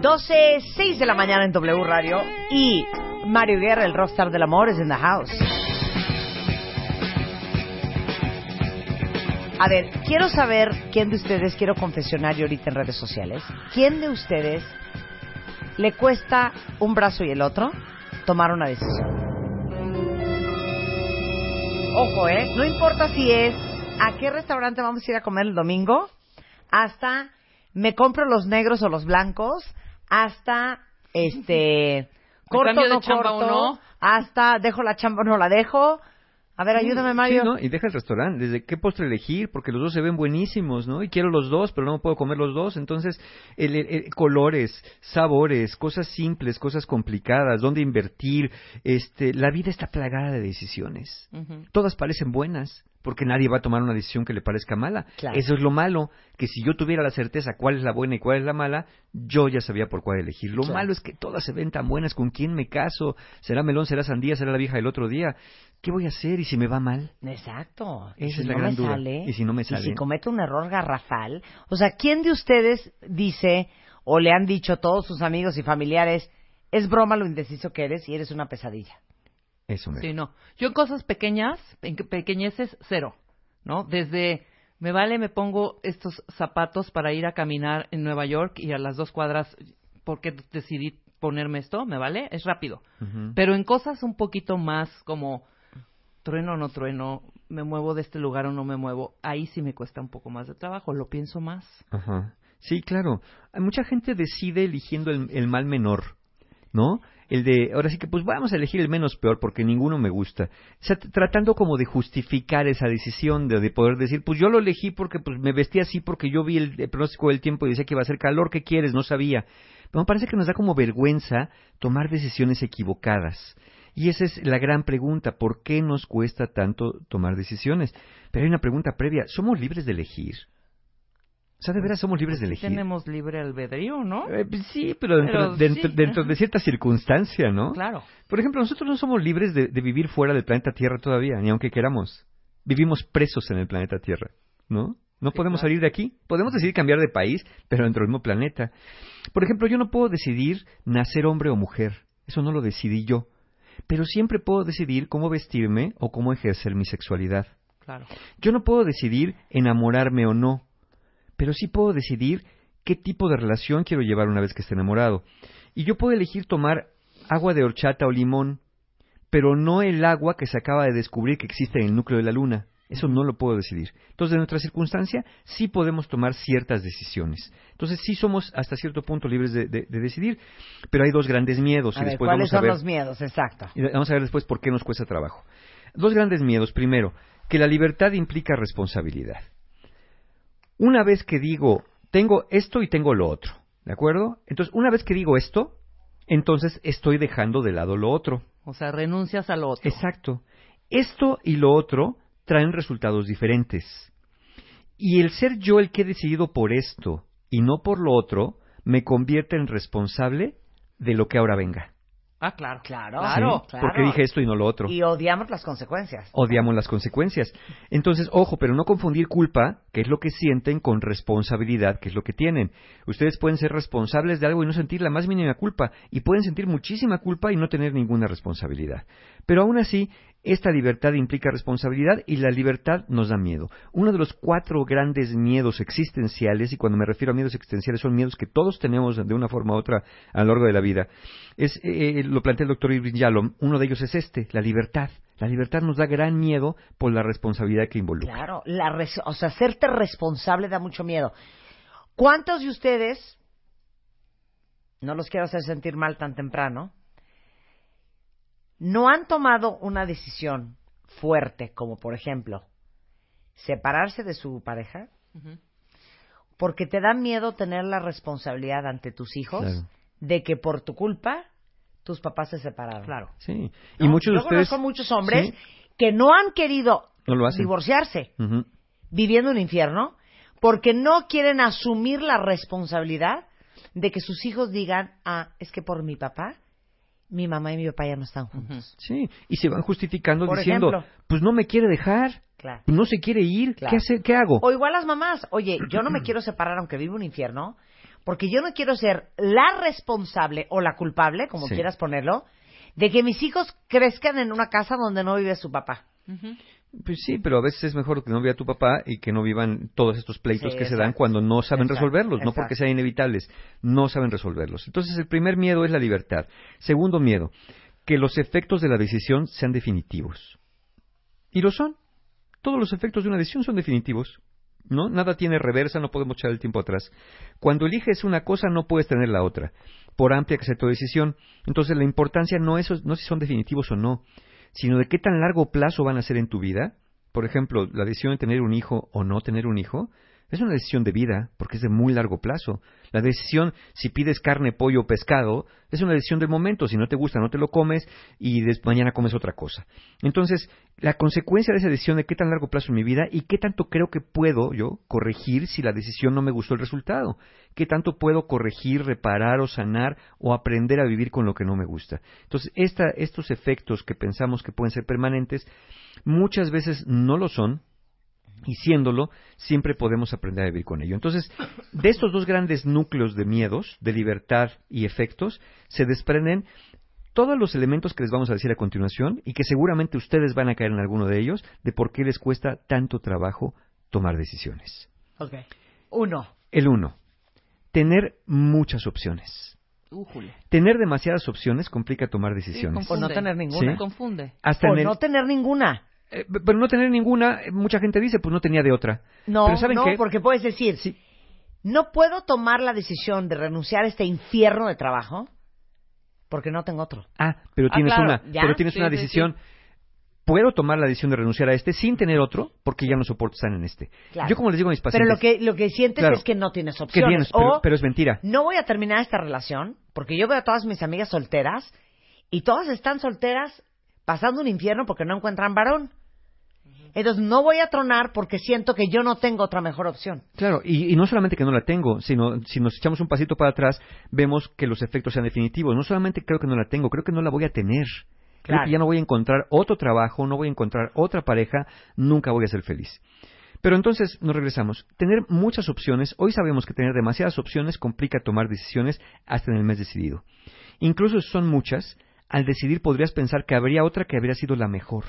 12, 6 de la mañana en W Radio y Mario Guerra, el rockstar del amor, es in the house. A ver, quiero saber quién de ustedes, quiero confesionario ahorita en redes sociales, quién de ustedes le cuesta un brazo y el otro tomar una decisión. Ojo, ¿eh? No importa si es a qué restaurante vamos a ir a comer el domingo, hasta me compro los negros o los blancos, hasta este corto de no chamba corto, o no? hasta dejo la chamba o no la dejo. A ver, ayúdame Mario. Sí, ¿no? Y deja el restaurante, desde qué postre elegir, porque los dos se ven buenísimos, ¿no? Y quiero los dos, pero no puedo comer los dos. Entonces, el, el- el- colores, sabores, cosas simples, cosas complicadas, dónde invertir. Este, la vida está plagada de decisiones. Todas parecen buenas, porque nadie va a tomar una decisión que le parezca mala. Claro. Eso es lo malo, que si yo tuviera la certeza cuál es la buena y cuál es la mala, yo ya sabía por cuál elegir. Lo Claro. malo es que todas se ven tan buenas, ¿con quién me caso? ¿Será melón, será sandía, será la vieja del otro día? ¿Qué voy a hacer y si me va mal? Exacto. Y Esa si es la no gran duda. sale, Y si no me sale. si cometo un error garrafal, o sea, ¿quién de ustedes dice o le han dicho todos sus amigos y familiares, es broma lo indeciso que eres y eres una pesadilla? Eso me Sí, no. Yo en cosas pequeñas, en que- pequeñeces, cero. ¿No? Desde, me vale, me pongo estos zapatos para ir a caminar en Nueva York y a las dos cuadras, porque decidí ponerme esto, me vale, es rápido. Pero en cosas un poquito más como trueno o no trueno, me muevo de este lugar o no me muevo, ahí sí me cuesta un poco más de trabajo, lo pienso más. Ajá. Sí, claro. Mucha gente decide eligiendo el, el mal menor, ¿no? El de, ahora sí que pues vamos a elegir el menos peor porque ninguno me gusta. O sea, tratando como de justificar esa decisión, de, de poder decir, pues yo lo elegí porque pues me vestí así porque yo vi el, el pronóstico del tiempo y decía que iba a hacer calor, ¿qué quieres? No sabía. Pero me parece que nos da como vergüenza tomar decisiones equivocadas. Y esa es la gran pregunta, ¿por qué nos cuesta tanto tomar decisiones? Pero hay una pregunta previa, ¿somos libres de elegir? O sea, ¿de veras somos libres de elegir? tenemos libre albedrío, ¿no? Eh, pues sí, pero dentro, Pero dentro, sí, dentro ajá. de cierta circunstancia, ¿no? Claro. Por ejemplo, nosotros no somos libres de, de vivir fuera del planeta Tierra todavía, ni aunque queramos. Vivimos presos en el planeta Tierra, ¿no? No Sí, podemos claro. salir de aquí. Podemos decidir cambiar de país, pero dentro del mismo planeta. Por ejemplo, yo no puedo decidir nacer hombre o mujer. Eso no lo decidí yo. Pero siempre puedo decidir cómo vestirme o cómo ejercer mi sexualidad. Claro. Yo no puedo decidir enamorarme o no, pero sí puedo decidir qué tipo de relación quiero llevar una vez que esté enamorado. Y yo puedo elegir tomar agua de horchata o limón, pero no el agua que se acaba de descubrir que existe en el núcleo de la luna. Eso no lo puedo decidir. Entonces, en nuestra circunstancia, sí podemos tomar ciertas decisiones. Entonces, sí somos hasta cierto punto libres de, de- de decidir, pero hay dos grandes miedos. A y ver, después ¿cuáles vamos a son ver... los miedos? Exacto. Y vamos a ver después por qué nos cuesta trabajo. Dos grandes miedos. Primero, que la libertad implica responsabilidad. Una vez que digo, tengo esto y tengo lo otro, ¿de acuerdo? Entonces, una vez que digo esto, entonces estoy dejando de lado lo otro. O sea, renuncias al otro. Exacto. Esto y lo otro traen resultados diferentes. Y el ser yo el que he decidido por esto y no por lo otro, me convierte en responsable de lo que ahora venga. Ah, claro. Claro, Claro. ¿Sí? Porque dije esto y no lo otro. Y odiamos las consecuencias. odiamos las consecuencias. Entonces, ojo, pero no confundir culpa, que es lo que sienten, con responsabilidad, que es lo que tienen. Ustedes pueden ser responsables de algo y no sentir la más mínima culpa, y pueden sentir muchísima culpa y no tener ninguna responsabilidad. Pero aún así, esta libertad implica responsabilidad y la libertad nos da miedo. Uno de los cuatro grandes miedos existenciales, y cuando me refiero a miedos existenciales son miedos que todos tenemos de una forma u otra a lo largo de la vida, es, eh, eh, lo plantea el doctor Irving Yalom, uno de ellos es este, la libertad. La libertad nos da gran miedo por la responsabilidad que involucra. Claro, la res- o sea, hacerte responsable da mucho miedo. ¿Cuántos de ustedes, no los quiero hacer sentir mal tan temprano, no han tomado una decisión fuerte, como por ejemplo, separarse de su pareja, porque te da miedo tener la responsabilidad ante tus hijos Claro. de que por tu culpa tus papás se separaron? Claro. Sí. ¿no? Y muchos de Yo ustedes... conozco muchos hombres Sí, que no han querido no lo hacen. divorciarse viviendo un infierno porque no quieren asumir la responsabilidad de que sus hijos digan, ah, es que por mi papá, mi mamá y mi papá ya no están juntos. Sí, y se van justificando Por diciendo, ejemplo. pues no me quiere dejar, Claro. no se quiere ir, Claro. ¿qué, hace, ¿qué hago? O igual las mamás, oye, yo no me quiero separar aunque vivo un infierno, porque yo no quiero ser la responsable o la culpable, como Sí. quieras ponerlo, de que mis hijos crezcan en una casa donde no vive su papá. Pues sí, pero a veces es mejor que no vea a tu papá y que no vivan todos estos pleitos Sí, que se dan cuando no saben Exacto, resolverlos, no porque sean inevitables, no saben resolverlos. Entonces el primer miedo es la libertad. Segundo miedo, que los efectos de la decisión sean definitivos. Y lo son. Todos los efectos de una decisión son definitivos. ¿No? Nada tiene reversa, no podemos echar el tiempo atrás. Cuando eliges una cosa no puedes tener la otra, por amplia que sea tu decisión. Entonces la importancia no es no si son definitivos o no, sino de qué tan largo plazo van a ser en tu vida. Por ejemplo, la decisión de tener un hijo o no tener un hijo es una decisión de vida, porque es de muy largo plazo. La decisión si pides carne, pollo o pescado es una decisión del momento. Si no te gusta, no te lo comes y des- mañana comes otra cosa. Entonces, la consecuencia de esa decisión de qué tan largo plazo en mi vida y qué tanto creo que puedo yo corregir si la decisión no me gustó el resultado. Qué tanto puedo corregir, reparar o sanar o aprender a vivir con lo que no me gusta. Entonces, esta- estos efectos que pensamos que pueden ser permanentes, muchas veces no lo son, y siéndolo, siempre podemos aprender a vivir con ello. Entonces, de estos dos grandes núcleos de miedos, de libertad y efectos, se desprenden todos los elementos que les vamos a decir a continuación y que seguramente ustedes van a caer en alguno de ellos de por qué les cuesta tanto trabajo tomar decisiones. Ok. Uno. El uno, tener muchas opciones. Tener demasiadas opciones complica tomar Sí, decisiones. O no tener ninguna. Sí. Confunde. Hasta O en el- no tener ninguna. Eh, pero no tener ninguna, eh, mucha gente dice, pues no tenía de otra. No, pero ¿saben no, qué? porque puedes decir, Sí. no puedo tomar la decisión de renunciar a este infierno de trabajo porque no tengo otro. Ah, pero Ah, tienes claro, una, ya. pero tienes Sí, una sí, decisión. Puedo tomar la decisión de renunciar a este sin tener otro, porque ya no soporto estar en este. Claro. Yo como les digo a mis Pero pacientes, lo que, lo que sientes Claro. es que no tienes que opciones. tienes, pero, o pero es mentira. no voy a terminar esta relación porque yo veo a todas mis amigas solteras y todas están solteras pasando un infierno porque no encuentran varón. Entonces no voy a tronar porque siento que yo no tengo otra mejor opción. Claro, y, y no solamente que no la tengo, sino si nos echamos un pasito para atrás, vemos que los efectos sean definitivos. No solamente creo que no la tengo, creo que no la voy a tener. Creo Claro. que ya no voy a encontrar otro trabajo, no voy a encontrar otra pareja, nunca voy a ser feliz. Pero entonces nos regresamos. Tener muchas opciones, hoy sabemos que tener demasiadas opciones complica tomar decisiones hasta en el mes decidido. Incluso si son muchas, al decidir podrías pensar que habría otra que habría sido la mejor.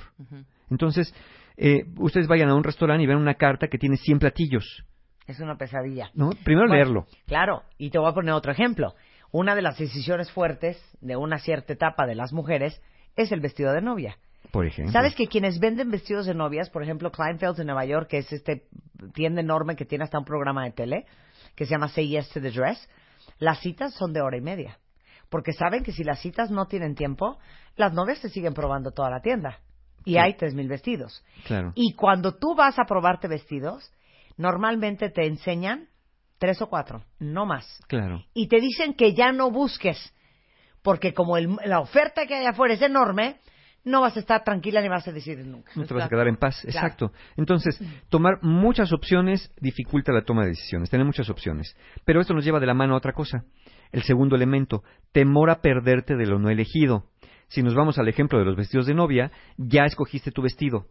Entonces, eh, ustedes vayan a un restaurante y ven una carta que tiene 100 platillos. Es una pesadilla. ¿no? Primero Bueno, leerlo. Claro, y te voy a poner otro ejemplo. Una de las decisiones fuertes de una cierta etapa de las mujeres es el vestido de novia. Por ejemplo. ¿Sabes que quienes venden vestidos de novias, por ejemplo, Kleinfeld de Nueva York, que es este tienda enorme que tiene hasta un programa de tele, que se llama Say Yes to the Dress, las citas son de hora y media. Porque saben que si las citas no tienen tiempo, las novias te siguen probando toda la tienda. Y hay tres mil vestidos. Claro. Y cuando tú vas a probarte vestidos, normalmente te enseñan tres o cuatro, no más. Claro. Y te dicen que ya no busques, porque como el- la oferta que hay afuera es enorme, no vas a estar tranquila ni vas a decidir nunca. No te vas a quedar en paz. Exacto. Entonces, tomar muchas opciones dificulta la toma de decisiones. Tener muchas opciones. Pero esto nos lleva de la mano a otra cosa. El segundo elemento, temor a perderte de lo no elegido. Si nos vamos al ejemplo de los vestidos de novia, ya escogiste tu vestido.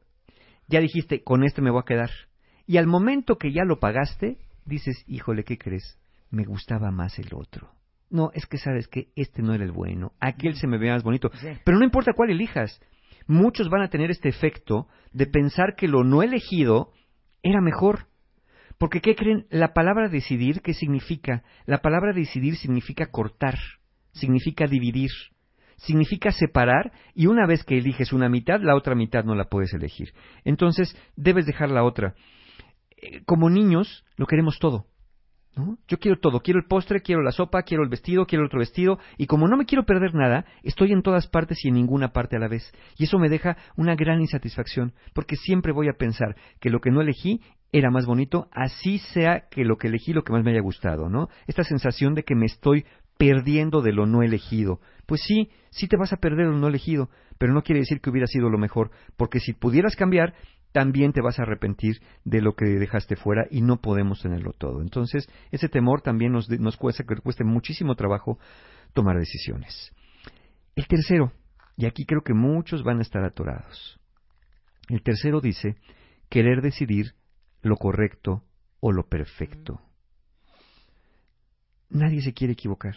Ya dijiste, con este me voy a quedar. Y al momento que ya lo pagaste, dices, híjole, ¿qué crees? Me gustaba más el otro. No, es que sabes que este no era el bueno. Aquel se me veía más bonito. Sí. Pero no importa cuál elijas. muchos van a tener este efecto de pensar que lo no elegido era mejor. Porque, ¿qué creen? La palabra decidir, ¿qué significa? La palabra decidir significa cortar, significa dividir, significa separar y una vez que eliges una mitad, la otra mitad no la puedes elegir. Entonces, debes dejar la otra. Eh, como niños, lo queremos todo. Yo quiero todo, quiero el postre, quiero la sopa, quiero el vestido, quiero el otro vestido, y como no me quiero perder nada, estoy en todas partes y en ninguna parte a la vez. Y eso me deja una gran insatisfacción, porque siempre voy a pensar que lo que no elegí era más bonito, así sea que lo que elegí lo que más me haya gustado, ¿no? Esta sensación de que me estoy perdiendo de lo no elegido. Pues sí, sí te vas a perder de lo no elegido, pero no quiere decir que hubiera sido lo mejor, porque si pudieras cambiar, también te vas a arrepentir de lo que dejaste fuera y no podemos tenerlo todo. Entonces, ese temor también nos, nos cuesta, cueste muchísimo trabajo tomar decisiones. El tercero, y aquí creo que muchos van a estar atorados. El tercero dice, querer decidir lo correcto o lo perfecto. Nadie se quiere equivocar,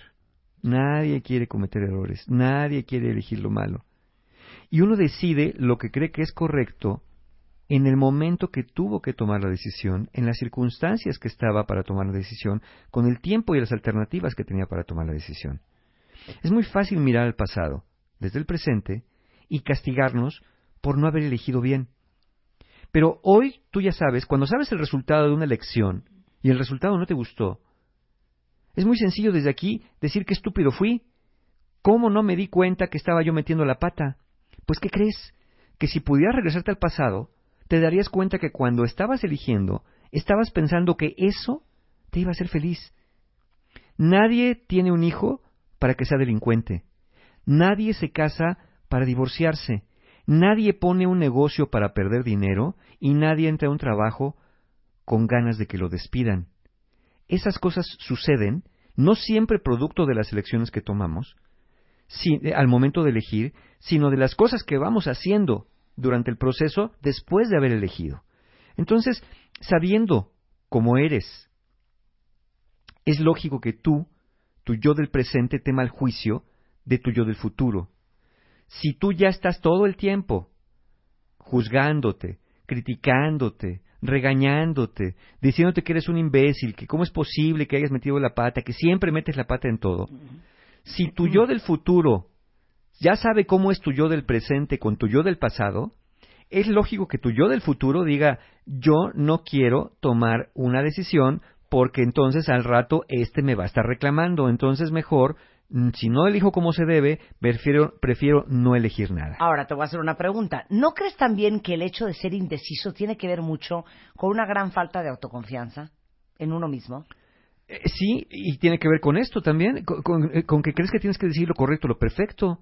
nadie quiere cometer errores, nadie quiere elegir lo malo. Y uno decide lo que cree que es correcto en el momento que tuvo que tomar la decisión, en las circunstancias que estaba para tomar la decisión, con el tiempo y las alternativas que tenía para tomar la decisión. Es muy fácil mirar al pasado, desde el presente, y castigarnos por no haber elegido bien. Pero hoy tú ya sabes, cuando sabes el resultado de una elección y el resultado no te gustó, es muy sencillo desde aquí decir qué estúpido fui. ¿Cómo no me di cuenta que estaba yo metiendo la pata? Pues ¿qué crees? Que si pudieras regresarte al pasado, te darías cuenta que cuando estabas eligiendo, estabas pensando que eso te iba a hacer feliz. Nadie tiene un hijo para que sea delincuente. Nadie se casa para divorciarse. Nadie pone un negocio para perder dinero y nadie entra a un trabajo con ganas de que lo despidan. Esas cosas suceden no siempre producto de las elecciones que tomamos, al momento de elegir, sino de las cosas que vamos haciendo durante el proceso después de haber elegido. Entonces, sabiendo cómo eres, es lógico que tú, tu yo del presente, tema el juicio de tu yo del futuro. Si tú ya estás todo el tiempo juzgándote, criticándote, regañándote, diciéndote que eres un imbécil, que cómo es posible que hayas metido la pata, que siempre metes la pata en todo, si tu yo del futuro ya sabe cómo es tu yo del presente con tu yo del pasado, es lógico que tu yo del futuro diga, yo no quiero tomar una decisión porque entonces al rato este me va a estar reclamando, entonces mejor, mm, si no elijo como se debe, prefiero, prefiero no elegir nada. Ahora te voy a hacer una pregunta. ¿No crees también que el hecho de ser indeciso tiene que ver mucho con una gran falta de autoconfianza en uno mismo? Eh, sí, y tiene que ver con esto también, con, eh, con, que crees que tienes que decir lo correcto, lo perfecto.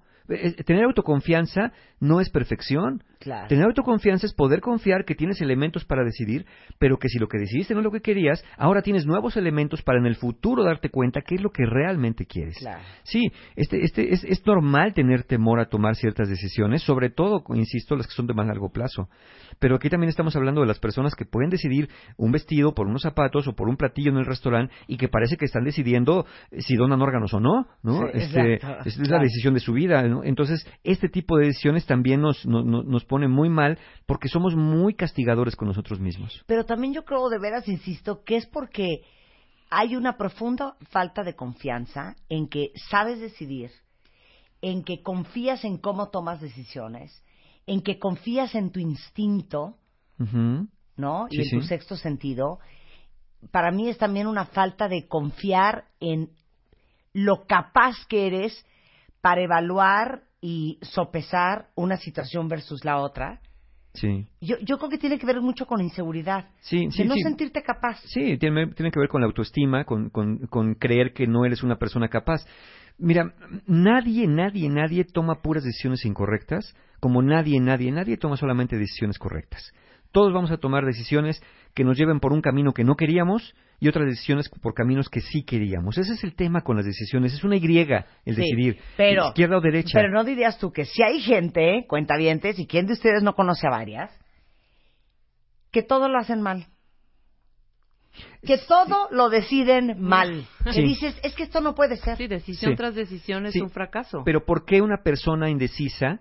Tener autoconfianza no es perfección. Tener autoconfianza es poder confiar que tienes elementos para decidir, pero que si lo que decidiste no es lo que querías, ahora tienes nuevos elementos para en el futuro darte cuenta qué es lo que realmente quieres. Sí, este, este, es, es normal tener temor a tomar ciertas decisiones, sobre todo, insisto, las que son de más largo plazo. Pero aquí también estamos hablando de las personas que pueden decidir un vestido por unos zapatos o por un platillo en el restaurante y que parece que están decidiendo si donan órganos o no, ¿no? este, es la decisión de su vida, Entonces, este tipo de decisiones también nos, nos pone muy mal porque somos muy castigadores con nosotros mismos. Pero también yo creo, de veras, insisto, que es porque hay una profunda falta de confianza en que sabes decidir, en que confías en cómo tomas decisiones, en que confías en tu instinto, ¿no? y en tu sexto sentido, para mí es también una falta de confiar en lo capaz que eres para evaluar y sopesar una situación versus la otra. Sí. Yo, yo creo que tiene que ver mucho con inseguridad. Sí, de no sentirte capaz. Sí, tiene, tiene, que ver con la autoestima, con, con, con creer que no eres una persona capaz. Mira, nadie, nadie, nadie toma puras decisiones incorrectas, como nadie, nadie, nadie toma solamente decisiones correctas. Todos vamos a tomar decisiones que nos lleven por un camino que no queríamos y otras decisiones por caminos que sí queríamos. Ese es el tema con las decisiones. Es una Y el decidir. Pero, izquierda o derecha. Pero no dirías tú que si hay gente, cuentavientes, y quién de ustedes no conoce a varias, que todo lo hacen mal que todo lo deciden mal. Que dices, es que esto no puede ser. Sí, decisión tras decisión es un fracaso. Pero ¿por qué una persona indecisa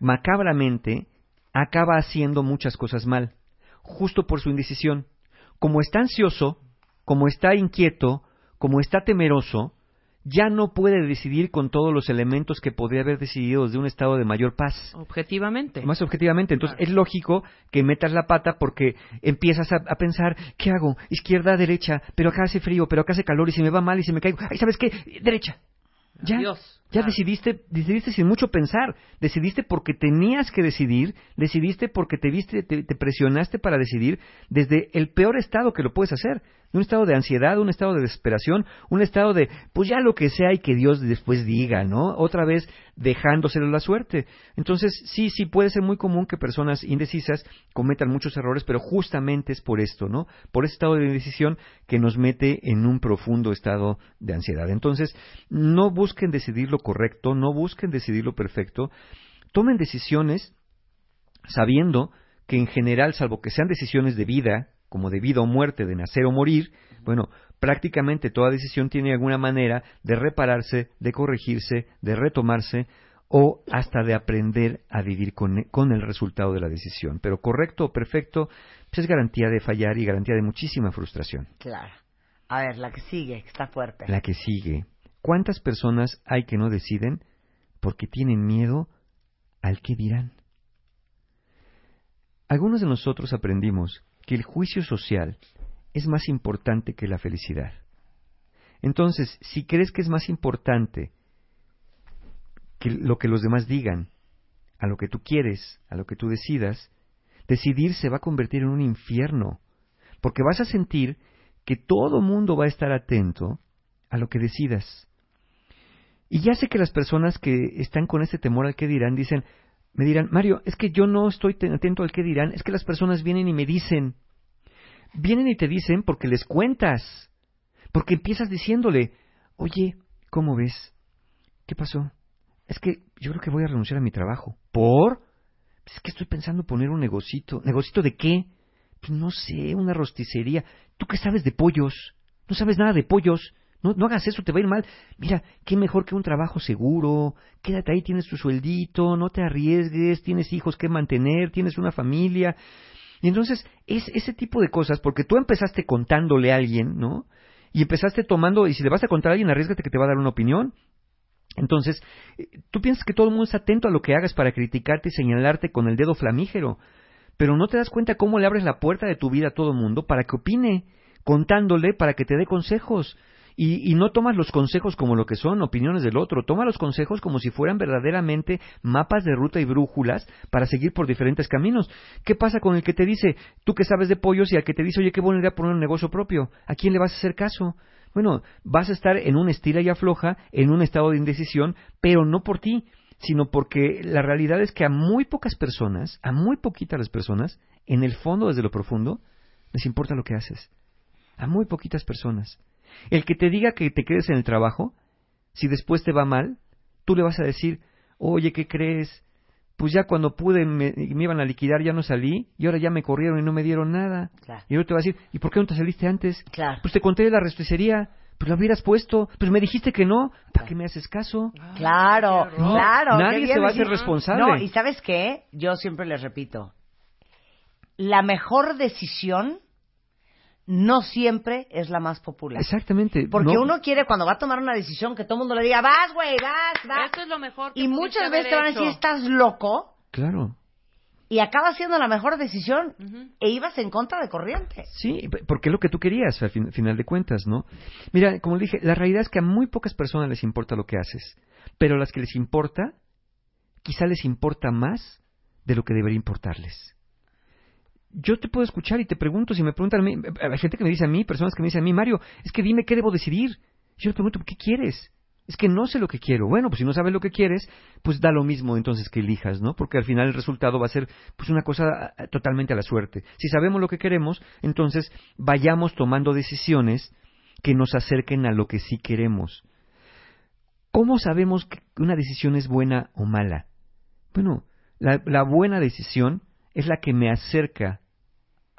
macabramente, acaba haciendo muchas cosas mal, justo por su indecisión. Como está ansioso, como está inquieto, como está temeroso, ya no puede decidir con todos los elementos que podría haber decidido desde un estado de mayor paz. Objetivamente. Más objetivamente. Entonces es lógico que metas la pata porque empiezas a, a, pensar, ¿qué hago? Izquierda, derecha, pero acá hace frío, pero acá hace calor y se me va mal y se me caigo. Ay, ¿sabes qué? Derecha. Ya. Adiós. Ya decidiste, decidiste sin mucho pensar, decidiste porque tenías que decidir, decidiste porque te viste, te, te presionaste para decidir desde el peor estado que lo puedes hacer, un estado de ansiedad, un estado de desesperación, un estado de, pues ya lo que sea y que Dios después diga, ¿no? Otra vez dejándoselo la suerte. Entonces, sí, sí puede ser muy común que personas indecisas cometan muchos errores, pero justamente es por esto, ¿no? Por ese estado de indecisión que nos mete en un profundo estado de ansiedad. Entonces, no busquen decidir lo correcto, no busquen decidir lo perfecto, tomen decisiones sabiendo que en general, salvo que sean decisiones de vida, como de vida o muerte, de nacer o morir, bueno, prácticamente toda decisión tiene alguna manera de repararse, de corregirse, de retomarse o hasta de aprender a vivir con, con el resultado de la decisión. Pero correcto o perfecto, pues es garantía de fallar y garantía de muchísima frustración. Claro. A ver, la que sigue, que está fuerte. La que sigue. ¿Cuántas personas hay que no deciden porque tienen miedo al que dirán? Algunos de nosotros aprendimos que el juicio social es más importante que la felicidad. Entonces, si crees que es más importante que lo que los demás digan, a lo que tú quieres, a lo que tú decidas, decidir se va a convertir en un infierno, porque vas a sentir que todo mundo va a estar atento a lo que decidas. Y ya sé que las personas que están con ese temor al que dirán dicen, me dirán, Mario, es que yo no estoy ten- atento al que dirán, es que las personas vienen y me dicen, vienen y te dicen porque les cuentas, porque empiezas diciéndole, oye, ¿cómo ves? ¿Qué pasó? Es que yo creo que voy a renunciar a mi trabajo. ¿Por? Es que estoy pensando poner un negocito. ¿Negocito de qué? Pues no sé, una rosticería. ¿Tú qué sabes de pollos? No sabes nada de pollos. No, no hagas eso, te va a ir mal. Mira, qué mejor que un trabajo seguro. Quédate ahí, tienes tu sueldito, no te arriesgues, tienes hijos que mantener, tienes una familia. Y entonces, es ese tipo de cosas, porque tú empezaste contándole a alguien, ¿no? Y empezaste tomando, y si le vas a contar a alguien, arriesgate que te va a dar una opinión. Entonces, eh, tú piensas que todo el mundo está atento a lo que hagas para criticarte y señalarte con el dedo flamígero, pero no te das cuenta cómo le abres la puerta de tu vida a todo el mundo para que opine, contándole para que te dé consejos. Y, y no tomas los consejos como lo que son, opiniones del otro, toma los consejos como si fueran verdaderamente mapas de ruta y brújulas para seguir por diferentes caminos. ¿Qué pasa con el que te dice, tú que sabes de pollos y al que te dice, oye, qué buena idea poner un negocio propio? ¿A quién le vas a hacer caso? Bueno, vas a estar en un estira y afloja, en un estado de indecisión, pero no por ti, sino porque la realidad es que a muy pocas personas, a muy poquitas las personas, en el fondo, desde lo profundo, les importa lo que haces. A muy poquitas personas. El que te diga que te quedes en el trabajo, si después te va mal, tú le vas a decir, oye, ¿qué crees? Pues ya cuando pude me, me iban a liquidar, ya no salí, y ahora ya me corrieron y no me dieron nada. Claro. Y luego te va a decir, ¿y por qué no te saliste antes? Claro. Pues te conté de la rosticería, pues lo hubieras puesto, pues me dijiste que no, ¿para qué me haces caso? Claro, No, claro. nadie se va a hacer responsable. No, y ¿sabes qué? Yo siempre les repito. La mejor decisión no siempre es la más popular. Exactamente. Porque no- uno quiere cuando va a tomar una decisión que todo el mundo le diga, vas, güey, vas, vas. Eso es lo mejor que Y muchas haber veces te van a decir, estás loco. Claro. Y acaba siendo la mejor decisión. E ibas en contra de corriente. Sí, porque es lo que tú querías al fin- final de cuentas, ¿no? Mira, como le dije, la realidad es que a muy pocas personas les importa lo que haces, pero a las que les importa, quizá les importa más de lo que debería importarles. Yo te puedo escuchar y te pregunto, si me preguntan a mí, hay gente que me dice a mí, personas que me dicen a mí, Mario, es que dime qué debo decidir. Yo le pregunto, ¿qué quieres? Es que no sé lo que quiero. Bueno, pues si no sabes lo que quieres, pues da lo mismo entonces que elijas, ¿no? Porque al final el resultado va a ser pues una cosa ah, totalmente a la suerte. Si sabemos lo que queremos, entonces vayamos tomando decisiones que nos acerquen a lo que sí queremos. ¿Cómo sabemos que una decisión es buena o mala? Bueno, la buena decisión es la que me acerca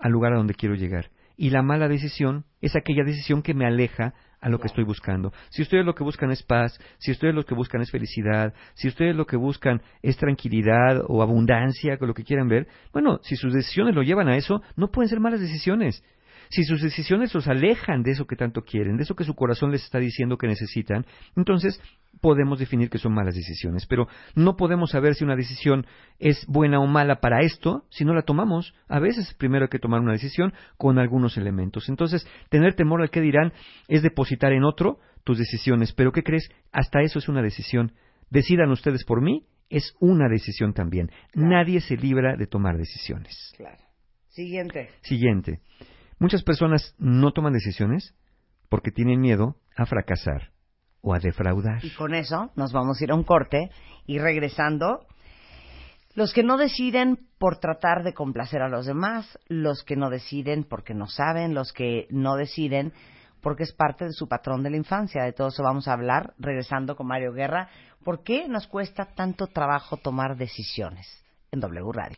al lugar a donde quiero llegar. Y la mala decisión es aquella decisión que me aleja a lo que estoy buscando. Si ustedes lo que buscan es paz, si ustedes lo que buscan es felicidad, si ustedes lo que buscan es tranquilidad o abundancia, con lo que quieran ver, bueno, si sus decisiones lo llevan a eso, no pueden ser malas decisiones. Si sus decisiones los alejan de eso que tanto quieren, de eso que su corazón les está diciendo que necesitan, entonces podemos definir que son malas decisiones. Pero no podemos saber si una decisión es buena o mala para esto si no la tomamos. A veces primero hay que tomar una decisión con algunos elementos. Entonces, tener temor al que dirán es depositar en otro tus decisiones. Pero ¿qué crees? Hasta eso es una decisión. Decidan ustedes por mí, es una decisión también. Nadie se libra de tomar decisiones. Claro. Siguiente. Siguiente. Muchas personas no toman decisiones porque tienen miedo a fracasar o a defraudar. Y con eso nos vamos a ir a un corte y regresando, los que no deciden por tratar de complacer a los demás, los que no deciden porque no saben, los que no deciden porque es parte de su patrón de la infancia. De todo eso vamos a hablar regresando con Mario Guerra. ¿Por qué nos cuesta tanto trabajo tomar decisiones en W Radio?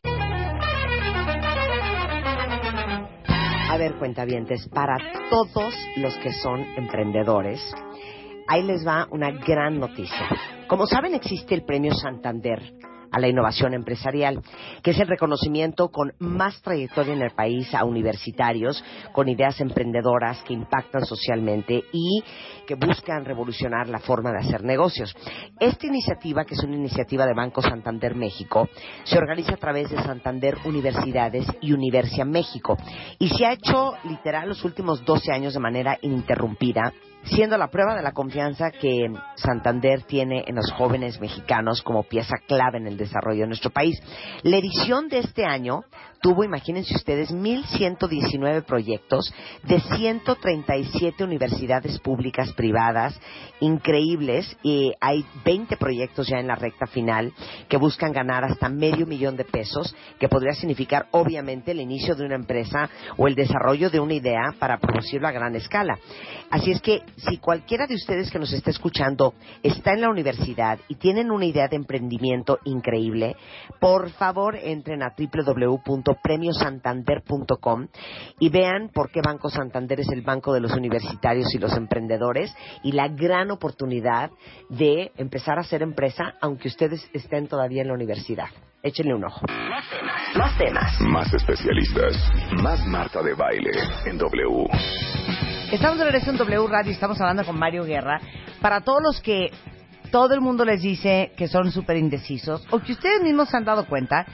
A ver, cuentavientes, para todos los que son emprendedores, ahí les va una gran noticia. Como saben, existe el Premio Santander a la innovación empresarial, que es el reconocimiento con más trayectoria en el país a universitarios con ideas emprendedoras que impactan socialmente y que buscan revolucionar la forma de hacer negocios. Esta iniciativa, que es una iniciativa de Banco Santander México, se organiza a través de Santander Universidades y Universia México y se ha hecho literal los últimos 12 años de manera ininterrumpida siendo la prueba de la confianza que Santander tiene en los jóvenes mexicanos como pieza clave en el desarrollo de nuestro país. La edición de este año tuvo, imagínense ustedes, 1.119 proyectos de 137 universidades públicas privadas increíbles y hay 20 proyectos ya en la recta final que buscan ganar hasta medio millón de pesos, que podría significar obviamente el inicio de una empresa o el desarrollo de una idea para producirlo a gran escala. Así es que si cualquiera de ustedes que nos está escuchando está en la universidad y tienen una idea de emprendimiento increíble, por favor entren a www.premiosantander.com y vean por qué Banco Santander es el banco de los universitarios y los emprendedores y la gran oportunidad de empezar a hacer empresa aunque ustedes estén todavía en la universidad. Échenle un ojo. Más temas. Más especialistas. Más Marta de Baile en W. Estamos de regreso en W Radio y estamos hablando con Mario Guerra. Para todos los que todo el mundo les dice que son súper indecisos o que ustedes mismos se han dado cuenta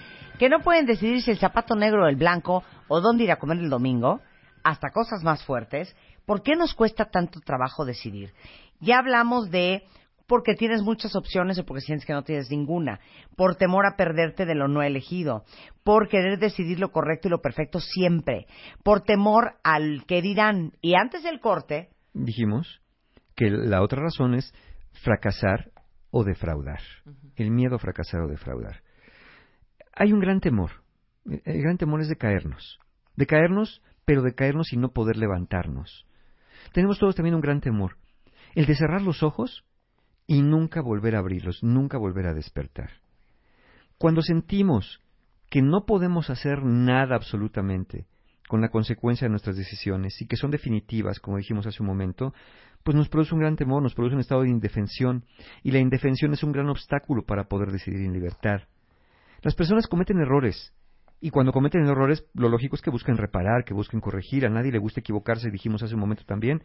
que no pueden decidir si el zapato negro o el blanco o dónde ir a comer el domingo, hasta cosas más fuertes, ¿por qué nos cuesta tanto trabajo decidir? Ya hablamos de porque tienes muchas opciones o porque sientes que no tienes ninguna, por temor a perderte de lo no elegido, por querer decidir lo correcto y lo perfecto siempre, por temor al que dirán. Y antes del corte... Dijimos que la otra razón es fracasar o defraudar, el miedo a fracasar o defraudar. Hay un gran temor, el gran temor es de caernos, de caernos, pero de caernos y no poder levantarnos. Tenemos todos también un gran temor, el de cerrar los ojos y nunca volver a abrirlos, nunca volver a despertar. Cuando sentimos que no podemos hacer nada absolutamente con la consecuencia de nuestras decisiones y que son definitivas, como dijimos hace un momento, pues nos produce un gran temor, nos produce un estado de indefensión y la indefensión es un gran obstáculo para poder decidir en libertad. Las personas cometen errores y cuando cometen errores lo lógico es que busquen reparar, que busquen corregir, a nadie le gusta equivocarse, dijimos hace un momento también,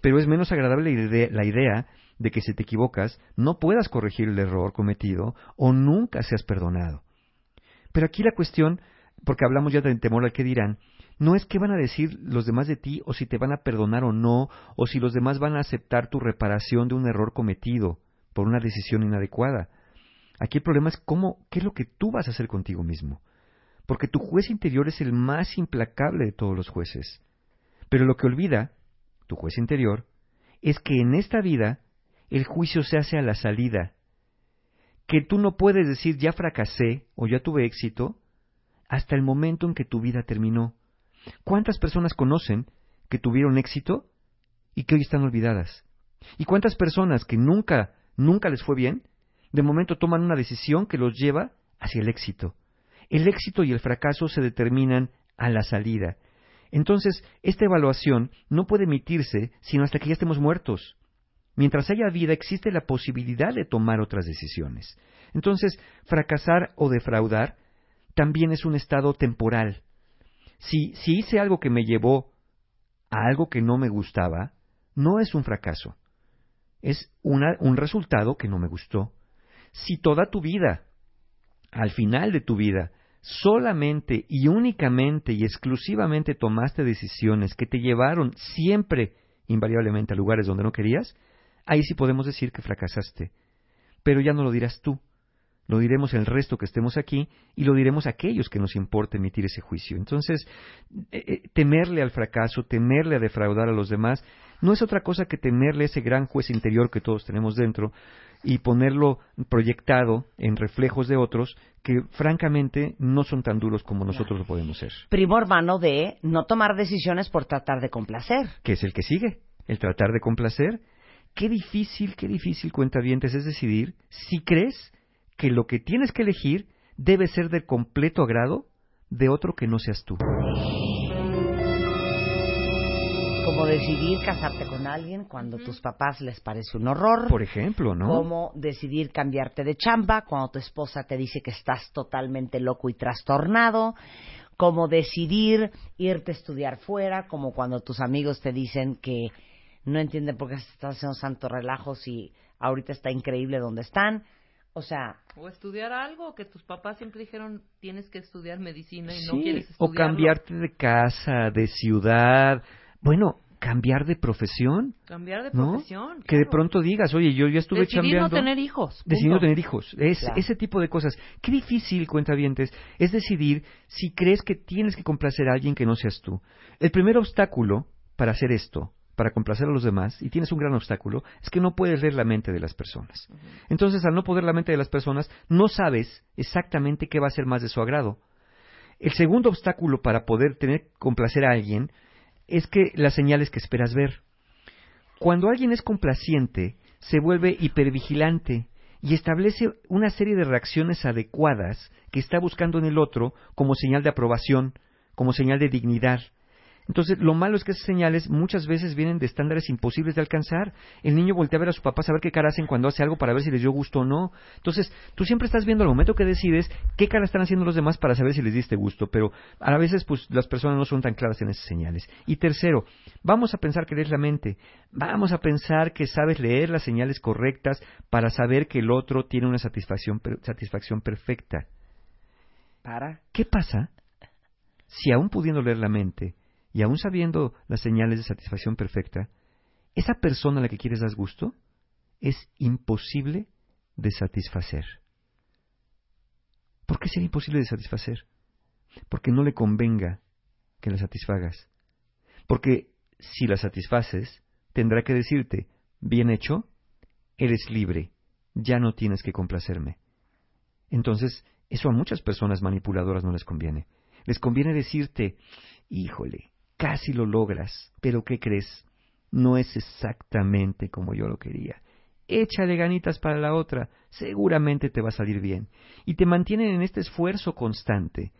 pero es menos agradable la idea de que si te equivocas no puedas corregir el error cometido o nunca seas perdonado. Pero aquí la cuestión, porque hablamos ya del temor al que dirán, no es qué van a decir los demás de ti o si te van a perdonar o no, o si los demás van a aceptar tu reparación de un error cometido por una decisión inadecuada. Aquí el problema es cómo, qué es lo que tú vas a hacer contigo mismo. Porque tu juez interior es el más implacable de todos los jueces. Pero lo que olvida, tu juez interior, es que en esta vida el juicio se hace a la salida. Que tú no puedes decir ya fracasé o ya tuve éxito hasta el momento en que tu vida terminó. ¿Cuántas personas conocen que tuvieron éxito y que hoy están olvidadas? ¿Y cuántas personas que nunca, nunca les fue bien, de momento toman una decisión que los lleva hacia el éxito? El éxito y el fracaso se determinan a la salida. Entonces, esta evaluación no puede emitirse sino hasta que ya estemos muertos. Mientras haya vida existe la posibilidad de tomar otras decisiones. Entonces, fracasar o defraudar también es un estado temporal. Si, si hice algo que me llevó a algo que no me gustaba, no es un fracaso. Es un resultado que no me gustó. Si toda tu vida, al final de tu vida, solamente y únicamente y exclusivamente tomaste decisiones que te llevaron siempre, invariablemente, a lugares donde no querías, ahí sí podemos decir que fracasaste. Pero ya no lo dirás tú, lo diremos el resto que estemos aquí y lo diremos a aquellos que nos importe emitir ese juicio. Entonces, eh, eh, temerle al fracaso, temerle a defraudar a los demás, no es otra cosa que temerle a ese gran juez interior que todos tenemos dentro y ponerlo proyectado en reflejos de otros que francamente no son tan duros como nosotros lo podemos ser. Primo hermano de no tomar decisiones por tratar de complacer. Que es el que sigue, el tratar de complacer. Qué difícil, qué difícil, cuentavientes, es decidir si crees que lo que tienes que elegir debe ser de completo agrado de otro que no seas tú. Como decidir casarte con alguien cuando tus papás les parece un horror. Por ejemplo, ¿no? Como decidir cambiarte de chamba cuando tu esposa te dice que estás totalmente loco y trastornado. Como decidir irte a estudiar fuera, como cuando tus amigos te dicen que no entienden por qué estás haciendo santos relajos y ahorita está increíble donde están. O sea... O estudiar algo que tus papás siempre dijeron tienes que estudiar medicina y no quieres estudiar. O cambiarte de casa, de ciudad. Bueno, cambiar de profesión. Cambiar de profesión. Que de pronto digas, oye, yo ya estuve Decidí chambeando. no tener hijos. Decidí no tener hijos. Es, Ese tipo de cosas. Qué difícil, cuentavientes, es decidir si crees que tienes que complacer a alguien que no seas tú. El primer obstáculo para hacer esto para complacer a los demás y tienes un gran obstáculo, es que no puedes leer la mente de las personas. Entonces, al no poder la mente de las personas, no sabes exactamente qué va a ser más de su agrado. El segundo obstáculo para poder tener complacer a alguien es que las señales que esperas ver. Cuando alguien es complaciente, se vuelve hipervigilante y establece una serie de reacciones adecuadas que está buscando en el otro como señal de aprobación, como señal de dignidad, entonces, lo malo es que esas señales muchas veces vienen de estándares imposibles de alcanzar. El niño voltea a ver a su papá, a ver qué cara hacen cuando hace algo para ver si les dio gusto o no. Entonces, tú siempre estás viendo al momento que decides qué cara están haciendo los demás para saber si les diste gusto, pero a veces pues las personas no son tan claras en esas señales. Y tercero, vamos a pensar que lees la mente. Vamos a pensar que sabes leer las señales correctas para saber que el otro tiene una satisfacción, satisfacción perfecta. ¿Para? ¿Qué pasa si aún pudiendo leer la mente, y aún sabiendo las señales de satisfacción perfecta, esa persona a la que quieres dar gusto es imposible de satisfacer. ¿Por qué sería imposible de satisfacer? Porque no le convenga que la satisfagas. Porque si la satisfaces, tendrá que decirte, bien hecho, eres libre, ya no tienes que complacerme. Entonces, eso a muchas personas manipuladoras no les conviene. Les conviene decirte, híjole, casi lo logras, pero ¿qué crees? No es exactamente como yo lo quería. Échale ganitas para la otra, seguramente te va a salir bien. Y te mantienen en este esfuerzo constante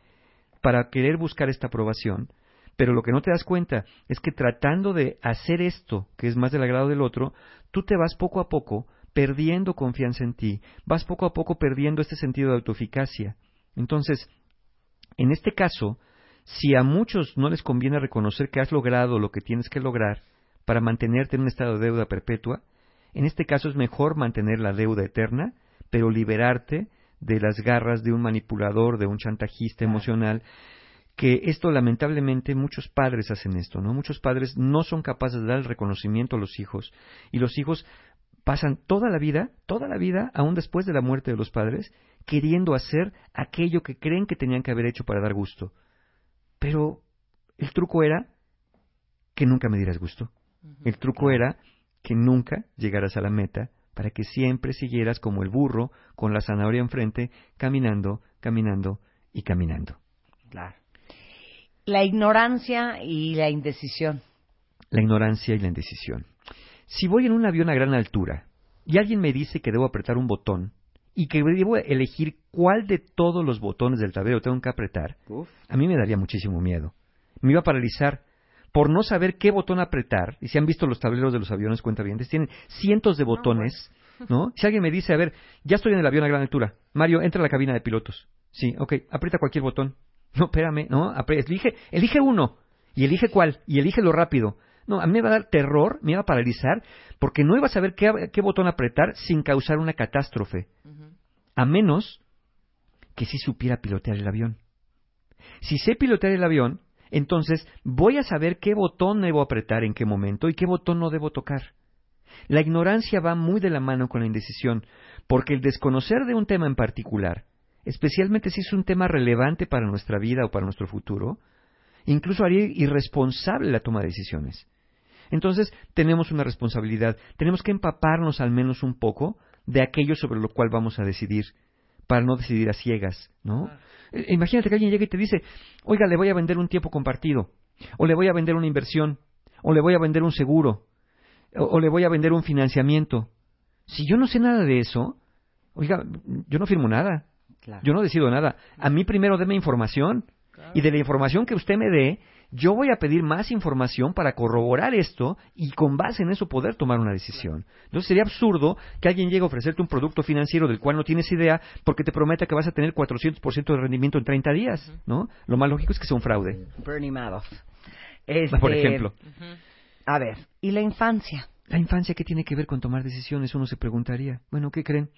para querer buscar esta aprobación, pero lo que no te das cuenta es que tratando de hacer esto, que es más del agrado del otro, tú te vas poco a poco perdiendo confianza en ti, vas poco a poco perdiendo este sentido de autoeficacia. Entonces, en este caso, si a muchos no les conviene reconocer que has logrado lo que tienes que lograr para mantenerte en un estado de deuda perpetua, en este caso es mejor mantener la deuda eterna, pero liberarte de las garras de un manipulador, de un chantajista emocional, que esto lamentablemente muchos padres hacen esto, ¿no? Muchos padres no son capaces de dar el reconocimiento a los hijos y los hijos pasan toda la vida, toda la vida, aún después de la muerte de los padres, queriendo hacer aquello que creen que tenían que haber hecho para dar gusto. Pero el truco era que nunca me dieras gusto. El truco era que nunca llegaras a la meta para que siempre siguieras como el burro con la zanahoria enfrente, caminando, caminando y caminando. Claro. La ignorancia y la indecisión. La ignorancia y la indecisión. Si voy en un avión a gran altura y alguien me dice que debo apretar un botón, y que debo elegir cuál de todos los botones del tablero tengo que apretar, a mí me daría muchísimo miedo. me iba a paralizar por no saber qué botón apretar. Y si han visto los tableros de los aviones cuentavientes, tienen cientos de botones, ¿no? Si alguien me dice, a ver, ya estoy en el avión a gran altura, Mario, entra a la cabina de pilotos. Sí, ok, aprieta cualquier botón. No, espérame, no, apre- elige, elige uno, y elige cuál, y elige lo rápido. No, a mí me va a dar terror, me iba a paralizar, porque no iba a saber qué, qué botón apretar sin causar una catástrofe. A menos que sí supiera pilotear el avión. Si sé pilotear el avión, entonces voy a saber qué botón debo apretar en qué momento y qué botón no debo tocar. La ignorancia va muy de la mano con la indecisión, porque el desconocer de un tema en particular, especialmente si es un tema relevante para nuestra vida o para nuestro futuro, incluso haría irresponsable la toma de decisiones. Entonces, tenemos una responsabilidad, tenemos que empaparnos al menos un poco de aquello sobre lo cual vamos a decidir, para no decidir a ciegas, ¿no? Eh, Imagínate que alguien llega y te dice, oiga, le voy a vender un tiempo compartido, o le voy a vender una inversión, o le voy a vender un seguro, o, o le voy a vender un financiamiento. Si yo no sé nada de eso, oiga, yo no firmo nada, Claro. yo no decido nada. A mí primero deme información, y de la información que usted me dé, yo voy a pedir más información para corroborar esto y con base en eso poder tomar una decisión. Entonces sería absurdo que alguien llegue a ofrecerte un producto financiero del cual no tienes idea porque te prometa que vas a tener 400% de rendimiento en 30 días, ¿no? Lo más lógico es que sea un fraude. Bernie Madoff. Este, Por ejemplo. A ver, ¿y la infancia? La infancia, ¿qué tiene que ver con tomar decisiones? Uno se preguntaría. Bueno, ¿qué creen?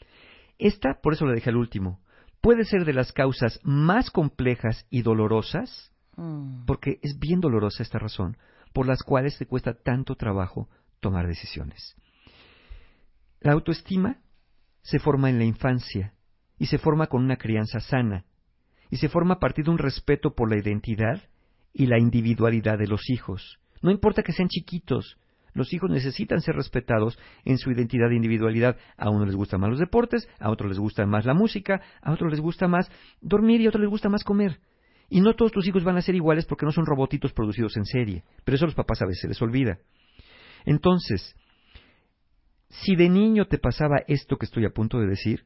Esta, por eso la dejé al último, puede ser de las causas más complejas y dolorosas, Mm. porque es bien dolorosa esta razón, por las cuales te cuesta tanto trabajo tomar decisiones. La autoestima se forma en la infancia y se forma con una crianza sana y se forma a partir de un respeto por la identidad y la individualidad de los hijos. No importa que sean chiquitos, los hijos necesitan ser respetados en su identidad e individualidad. A uno les gustan más los deportes, a otros les gusta más la música, a otros les gusta más dormir y a otros les gusta más comer. Y no todos tus hijos van a ser iguales porque no son robotitos producidos en serie, pero eso a los papás a veces se les olvida. Entonces, si de niño te pasaba esto que estoy a punto de decir,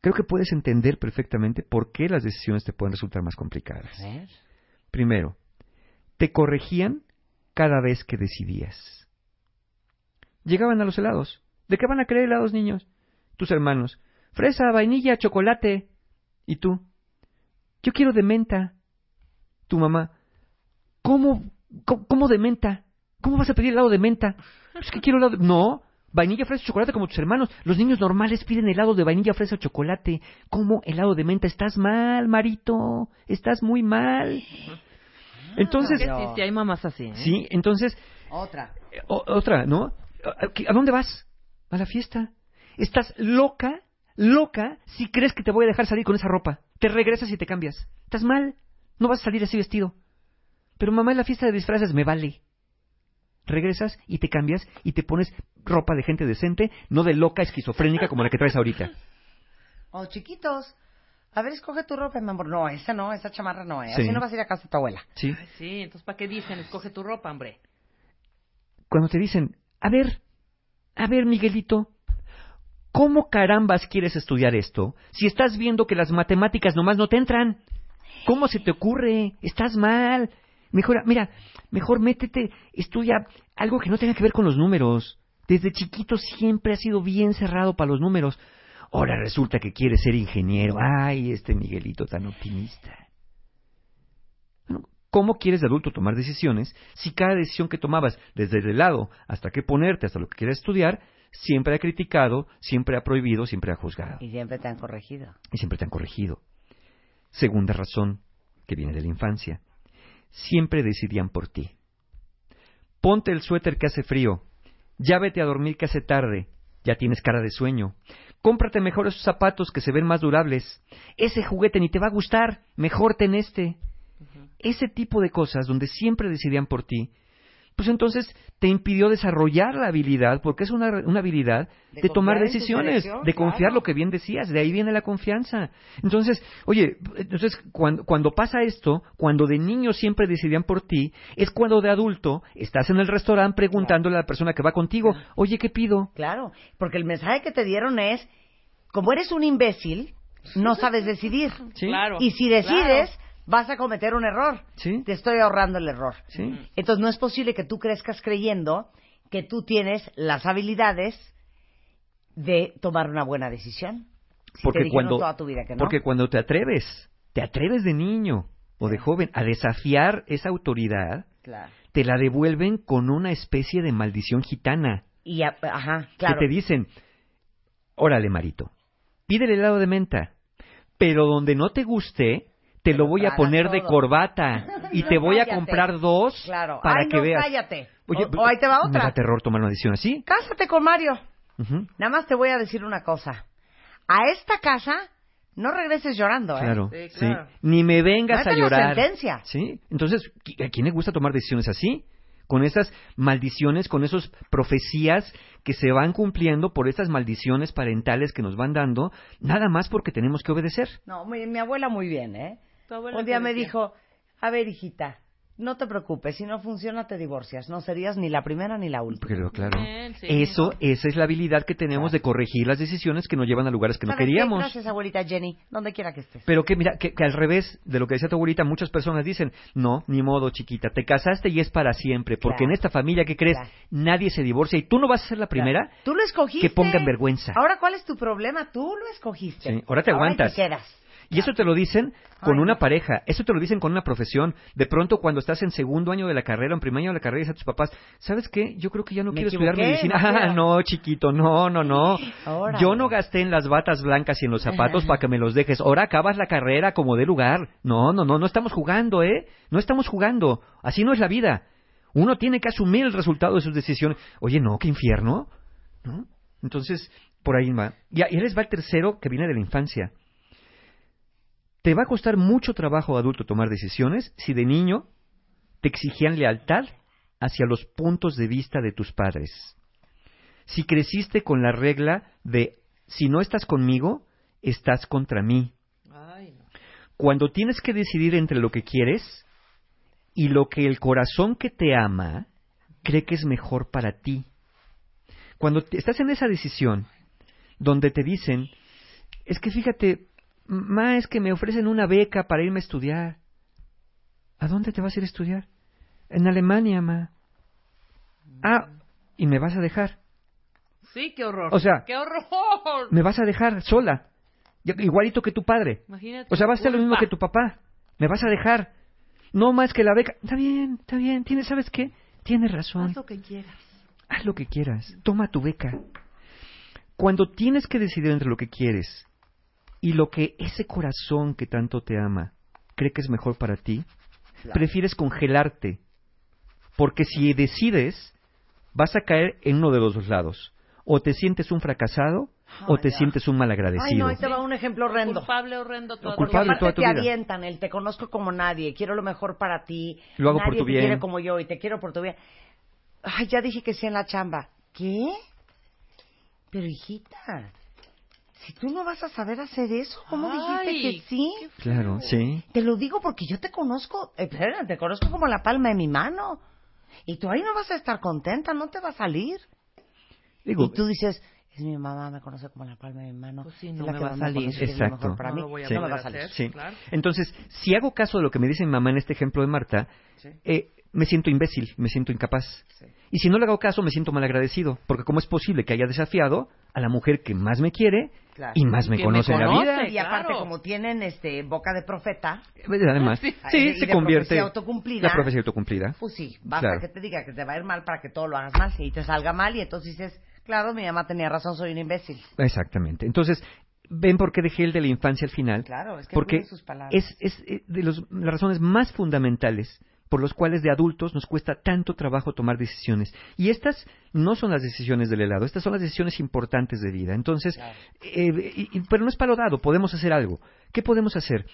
creo que puedes entender perfectamente por qué las decisiones te pueden resultar más complicadas. A ver. Primero, te corregían cada vez que decidías. Llegaban a los helados. ¿De qué van a querer helados, niños? Tus hermanos. Fresa, vainilla, chocolate. ¿Y tú? Yo quiero de menta. Tu mamá. ¿Cómo, cómo, cómo de menta? ¿Cómo vas a pedir helado de menta? Es que quiero helado de... No, vainilla, fresa, chocolate como tus hermanos. Los niños normales piden helado de vainilla, fresa o chocolate. ¿Cómo helado de menta? Estás mal, Marito. Estás muy mal. Entonces, Que sí, sí, hay mamás así. ¿eh? sí, entonces, Otra. eh, o- otra, ¿no? ¿A qué- ¿A dónde vas? A la fiesta. Estás loca, loca, si crees que te voy a dejar salir con esa ropa. Te regresas y te cambias. Estás mal. No vas a salir así vestido. Pero mamá, en la fiesta de disfraces me vale. Regresas y te cambias y te pones ropa de gente decente, no de loca esquizofrénica como la que traes ahorita. O chiquitos. A ver, escoge tu ropa, mi amor. No, esa no, esa chamarra no, ¿eh? Sí. Así no vas a ir a casa de tu abuela. ¿Sí? Ay, sí, entonces ¿para qué dicen? Escoge tu ropa, hombre. Cuando te dicen, a ver, a ver, Miguelito, ¿cómo carambas quieres estudiar esto si estás viendo que las matemáticas nomás no te entran? ¿Cómo se te ocurre? Estás mal. Mejor, mira, mejor métete, estudia algo que no tenga que ver con los números. Desde chiquito siempre has sido bien cerrado para los números. Ahora resulta que quieres ser ingeniero. Ay, este Miguelito tan optimista. ¿Cómo quieres de adulto tomar decisiones si cada decisión que tomabas, desde el lado hasta qué ponerte, hasta lo que quieres estudiar, siempre ha criticado, siempre ha prohibido, siempre ha juzgado? Y siempre te han corregido. y siempre te han corregido. Segunda razón, que viene de la infancia. Siempre decidían por ti. Ponte el suéter que hace frío. Ya vete a dormir que hace tarde. Ya tienes cara de sueño. Cómprate mejor esos zapatos que se ven más durables. Ese juguete ni te va a gustar. Mejor ten este. Ese tipo de cosas donde siempre decidían por ti, pues entonces te impidió desarrollar la habilidad, porque es una, una habilidad De de, tomar decisiones, de confiar claro. lo que bien decías, de ahí viene la confianza. Entonces, oye, entonces cuando, cuando pasa esto, cuando de niño siempre decidían por ti, es cuando de adulto estás en el restaurante preguntándole a la persona que va contigo, oye, ¿qué pido? Claro, porque el mensaje que te dieron es, como eres un imbécil, no sabes decidir. ¿Sí? Claro. Y si decides, vas a cometer un error. Sí. Te estoy ahorrando el error. Sí. Entonces no es posible que tú crezcas creyendo que tú tienes las habilidades de tomar una buena decisión. Si porque te cuando toda tu vida que no. porque cuando te atreves, te atreves de niño o de joven a desafiar esa autoridad, Claro. te la devuelven con una especie de maldición gitana. Y, a- ajá, claro. Que te dicen, órale, Marito, pídele helado de menta, pero donde no te guste, te lo voy a poner de corbata y te voy a comprar dos Claro. para Ay, que no, veas. cállate. Oye, o, o ahí te va Me da otra. terror tomar una decisión así. Cásate con Mario. Ujú. Nada más te voy a decir una cosa. A esta casa no regreses llorando, ¿eh? Claro, Sí, sí. claro. Ni me vengas a la llorar. sentencia. Sí. Entonces, ¿qui- ¿a quién le gusta tomar decisiones así? Con esas maldiciones, con esas profecías que se van cumpliendo por esas maldiciones parentales que nos van dando, nada más porque tenemos que obedecer. No, mi, mi abuela muy bien, ¿eh? ¿Tu abuela Un día me dijo, a ver, hijita, no te preocupes, si no funciona te divorcias. No serías ni la primera ni la última. Pero claro, Bien, sí, eso, esa es la habilidad que tenemos de corregir las decisiones que nos llevan a lugares que no queríamos. Gracias, abuelita Jenny, donde quiera que estés. Pero que mira, que, que al revés de lo que decía tu abuelita, muchas personas dicen, no, ni modo, chiquita, te casaste y es para siempre, porque Claro. en esta familia que crees, Claro. nadie se divorcia y tú no vas a ser la primera. Tú lo escogiste. que pongan vergüenza. Ahora, ¿cuál es tu problema? Tú lo escogiste. Sí, ahora te aguantas. te quedas. Y eso te lo dicen con una pareja, eso te lo dicen con una profesión. De pronto, cuando estás en segundo año de la carrera, en primer año de la carrera, dices a tus papás, ¿sabes qué? Yo creo que ya no quiero estudiar medicina. Ah, no, chiquito, no, no, no. Yo no gasté en las batas blancas y en los zapatos para que me los dejes. Ahora acabas la carrera como de lugar. No, no, no, no estamos jugando, ¿eh? No estamos jugando. Así no es la vida. Uno tiene que asumir el resultado de sus decisiones. Oye, no, qué infierno. ¿No? Entonces, por ahí va. Y ahí les va el tercero que viene de la infancia. Te va a costar mucho trabajo adulto tomar decisiones si de niño te exigían lealtad hacia los puntos de vista de tus padres. Si creciste con la regla de si no estás conmigo, estás contra mí. Ay, no. Cuando tienes que decidir entre lo que quieres y lo que el corazón que te ama cree que es mejor para ti. Cuando te- estás en esa decisión donde te dicen, es que fíjate, ma, es que me ofrecen una beca para irme a estudiar. ¿A dónde te vas a ir a estudiar? En Alemania, ma. Ah, y me vas a dejar. Sí, qué horror. O sea- ¡Qué horror! Me vas a dejar sola. Igualito que tu padre. Imagínate. O sea, vas a hacer lo mismo que tu papá. Me vas a dejar. No más que la beca. Está bien, está bien. Tienes, ¿sabes qué? Tienes razón. Haz lo que quieras. Haz lo que quieras. Toma tu beca. Cuando tienes que decidir entre lo que quieres y lo que ese corazón que tanto te ama cree que es mejor para ti, prefieres congelarte. Porque si decides, vas a caer en uno de los dos lados. O te sientes un fracasado o Ay, te sientes un Ay, malagradecido. no, ahí te va un ejemplo horrendo. Culpable, horrendo, todo. Porque culpable aparte toda tu te vida. avientan el te conozco como nadie, quiero lo mejor para ti. Lo hago por nadie tu te bien. quiere como yo y te quiero por tu bien. Ay, ya dije que sí en la chamba. ¿Qué? Pero hijita, si tú no vas a saber hacer eso, ¿cómo Ay, dijiste que sí? Claro, sí. Te lo digo porque yo te conozco, eh, espera, te conozco como la palma de mi mano. Y tú ahí no vas a estar contenta, no te va a salir. Digo, y tú dices, es mi mamá, me conoce como la palma de mi mano. Pues sí, es no la me que va a salir. Exacto. mejor para No mí. lo voy a Sí. no me va a salir. hacer. Sí. Claro. Entonces, si hago caso de lo que me dice mi mamá en este ejemplo de Marta, eh, me siento imbécil, me siento incapaz. Y si no le hago caso, me siento malagradecido, porque cómo es posible que haya desafiado a la mujer que más me quiere Claro. y más me Que conoce me en la vida? Y aparte, claro. como tienen este boca de profeta, Eh, Además, Sí. sí, y se de convierte profecía autocumplida. la profecía autocumplida. pues sí, basta Claro. que te diga que te va a ir mal para que todo lo hagas mal y te salga mal y entonces dices, claro, mi mamá tenía razón, soy un imbécil. Exactamente. Entonces, ven por qué dejé el de la infancia al final. Claro, es que porque cuide sus palabras. es, es eh, de los- las razones más fundamentales por los cuales de adultos nos cuesta tanto trabajo tomar decisiones. Y estas no son las decisiones del helado, estas son las decisiones importantes de vida. Entonces, eh, y- pero no es palo dado, podemos hacer algo. ¿Qué podemos hacer?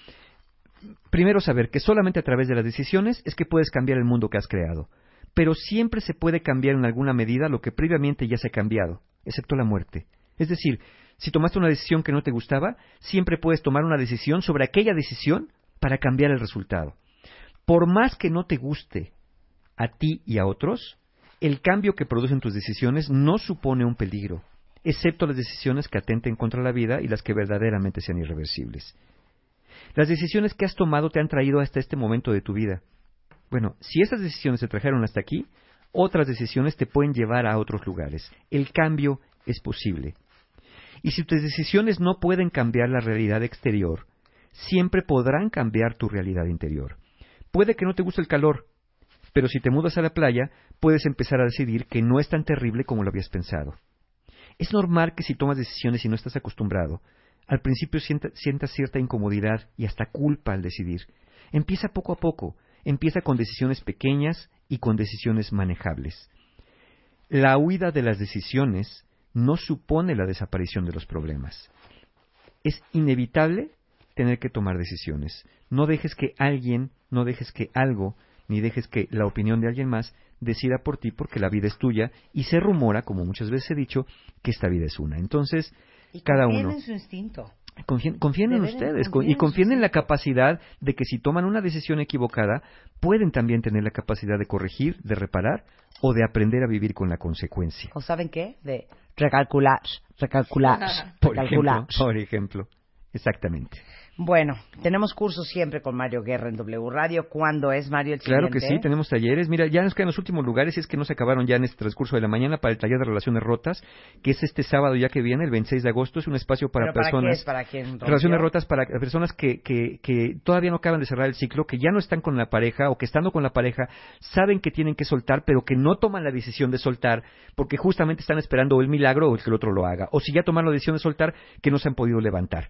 Primero saber que solamente a través de las decisiones es que puedes cambiar el mundo que has creado. Pero siempre se puede cambiar en alguna medida lo que previamente ya se ha cambiado, excepto la muerte. Es decir, si tomaste una decisión que no te gustaba, siempre puedes tomar una decisión sobre aquella decisión para cambiar el resultado. Por más que no te guste a ti y a otros, el cambio que producen tus decisiones no supone un peligro, excepto las decisiones que atenten contra la vida y las que verdaderamente sean irreversibles. Las decisiones que has tomado te han traído hasta este momento de tu vida. Bueno, si esas decisiones se trajeron hasta aquí, otras decisiones te pueden llevar a otros lugares. El cambio es posible. Y si tus decisiones no pueden cambiar la realidad exterior, siempre podrán cambiar tu realidad interior. Puede que no te guste el calor, pero si te mudas a la playa, puedes empezar a decidir que no es tan terrible como lo habías pensado. Es normal que si tomas decisiones y no estás acostumbrado, al principio sientas cierta incomodidad y hasta culpa al decidir. Empieza poco a poco, empieza con decisiones pequeñas y con decisiones manejables. La huida de las decisiones no supone la desaparición de los problemas. Es inevitable tener que tomar decisiones. No dejes que alguien, no dejes que algo, ni dejes que la opinión de alguien más decida por ti porque la vida es tuya y se rumora, como muchas veces he dicho, que esta vida es una. Entonces, cada uno. en su instinto. Confíen, en ustedes y confíen en la capacidad de que si toman una decisión equivocada, pueden también tener la capacidad de corregir, de reparar o de aprender a vivir con la consecuencia. ¿O saben qué? De recalcular, recalcular, por Ejemplo, por ejemplo, exactamente. Bueno, tenemos cursos siempre con Mario Guerra en W Radio. ¿Cuándo es, Mario, el Claro que sí, tenemos talleres. Mira, ya nos quedan los últimos lugares, y es que no se acabaron ya en este transcurso de la mañana para el taller de relaciones rotas, que es este sábado ya que viene, el 26 de agosto. Es un espacio para personas... ¿Para qué es? ¿Para quién? Relaciones rotas para personas que, que, que todavía no acaban de cerrar el ciclo, que ya no están con la pareja o que estando con la pareja saben que tienen que soltar, pero que no toman la decisión de soltar porque justamente están esperando el milagro o el que el otro lo haga. O si ya tomaron la decisión de soltar, que no se han podido levantar.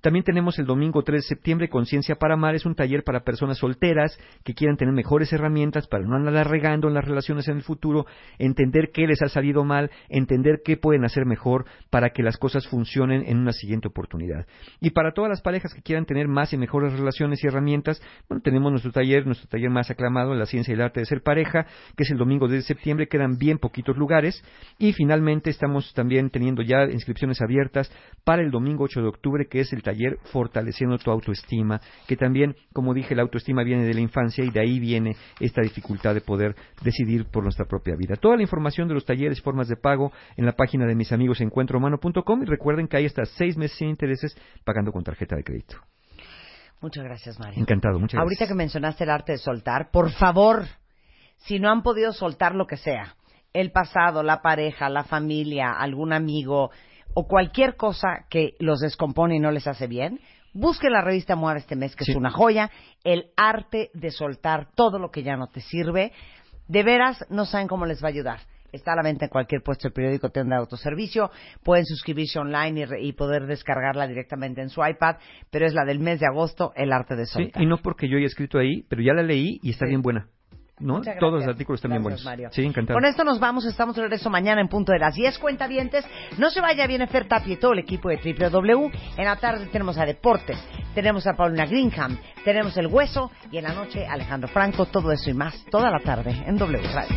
También tenemos el domingo 3 de septiembre Conciencia para Amar. Es un taller para personas solteras que quieran tener mejores herramientas para no andar regando en las relaciones en el futuro, entender qué les ha salido mal, entender qué pueden hacer mejor para que las cosas funcionen en una siguiente oportunidad. Y para todas las parejas que quieran tener más y mejores relaciones y herramientas, bueno, tenemos nuestro taller, nuestro taller más aclamado, La Ciencia y el Arte de Ser Pareja, que es el domingo de septiembre. Quedan bien poquitos lugares. Y finalmente estamos también teniendo ya inscripciones abiertas para el domingo 8 de octubre, que es el taller Fortaleciendo tu autoestima, que también, como dije, la autoestima viene de la infancia y de ahí viene esta dificultad de poder decidir por nuestra propia vida. Toda la información de los talleres, formas de pago, en la página de mis amigos encuentrohumano.com y recuerden que hay hasta seis meses sin intereses pagando con tarjeta de crédito. Muchas gracias, Mario. Encantado, muchas gracias. Ahorita que mencionaste el arte de soltar, por favor, si no han podido soltar lo que sea, el pasado, la pareja, la familia, algún amigo, o cualquier cosa que los descompone y no les hace bien, busquen la revista MOA este mes, que es una joya, el arte de soltar todo lo que ya no te sirve. De veras, no saben cómo les va a ayudar. Está a la venta en cualquier puesto del periódico Tendrá Autoservicio. Pueden suscribirse online y, poder descargarla directamente en su iPad, pero es la del mes de agosto, El arte de soltar. y no porque yo haya escrito ahí, pero ya la leí y está bien buena. ¿No? Todos los artículos están bien buenos. Sí, encantado. Con esto nos vamos, estamos de regreso mañana en punto de las 10 cuentavientes. No se vaya, viene Fer Tapia y todo el equipo de W. En la tarde tenemos a Deportes, tenemos a Paulina Greenham, tenemos El Hueso y en la noche Alejandro Franco, todo eso y más, toda la tarde en W Radio.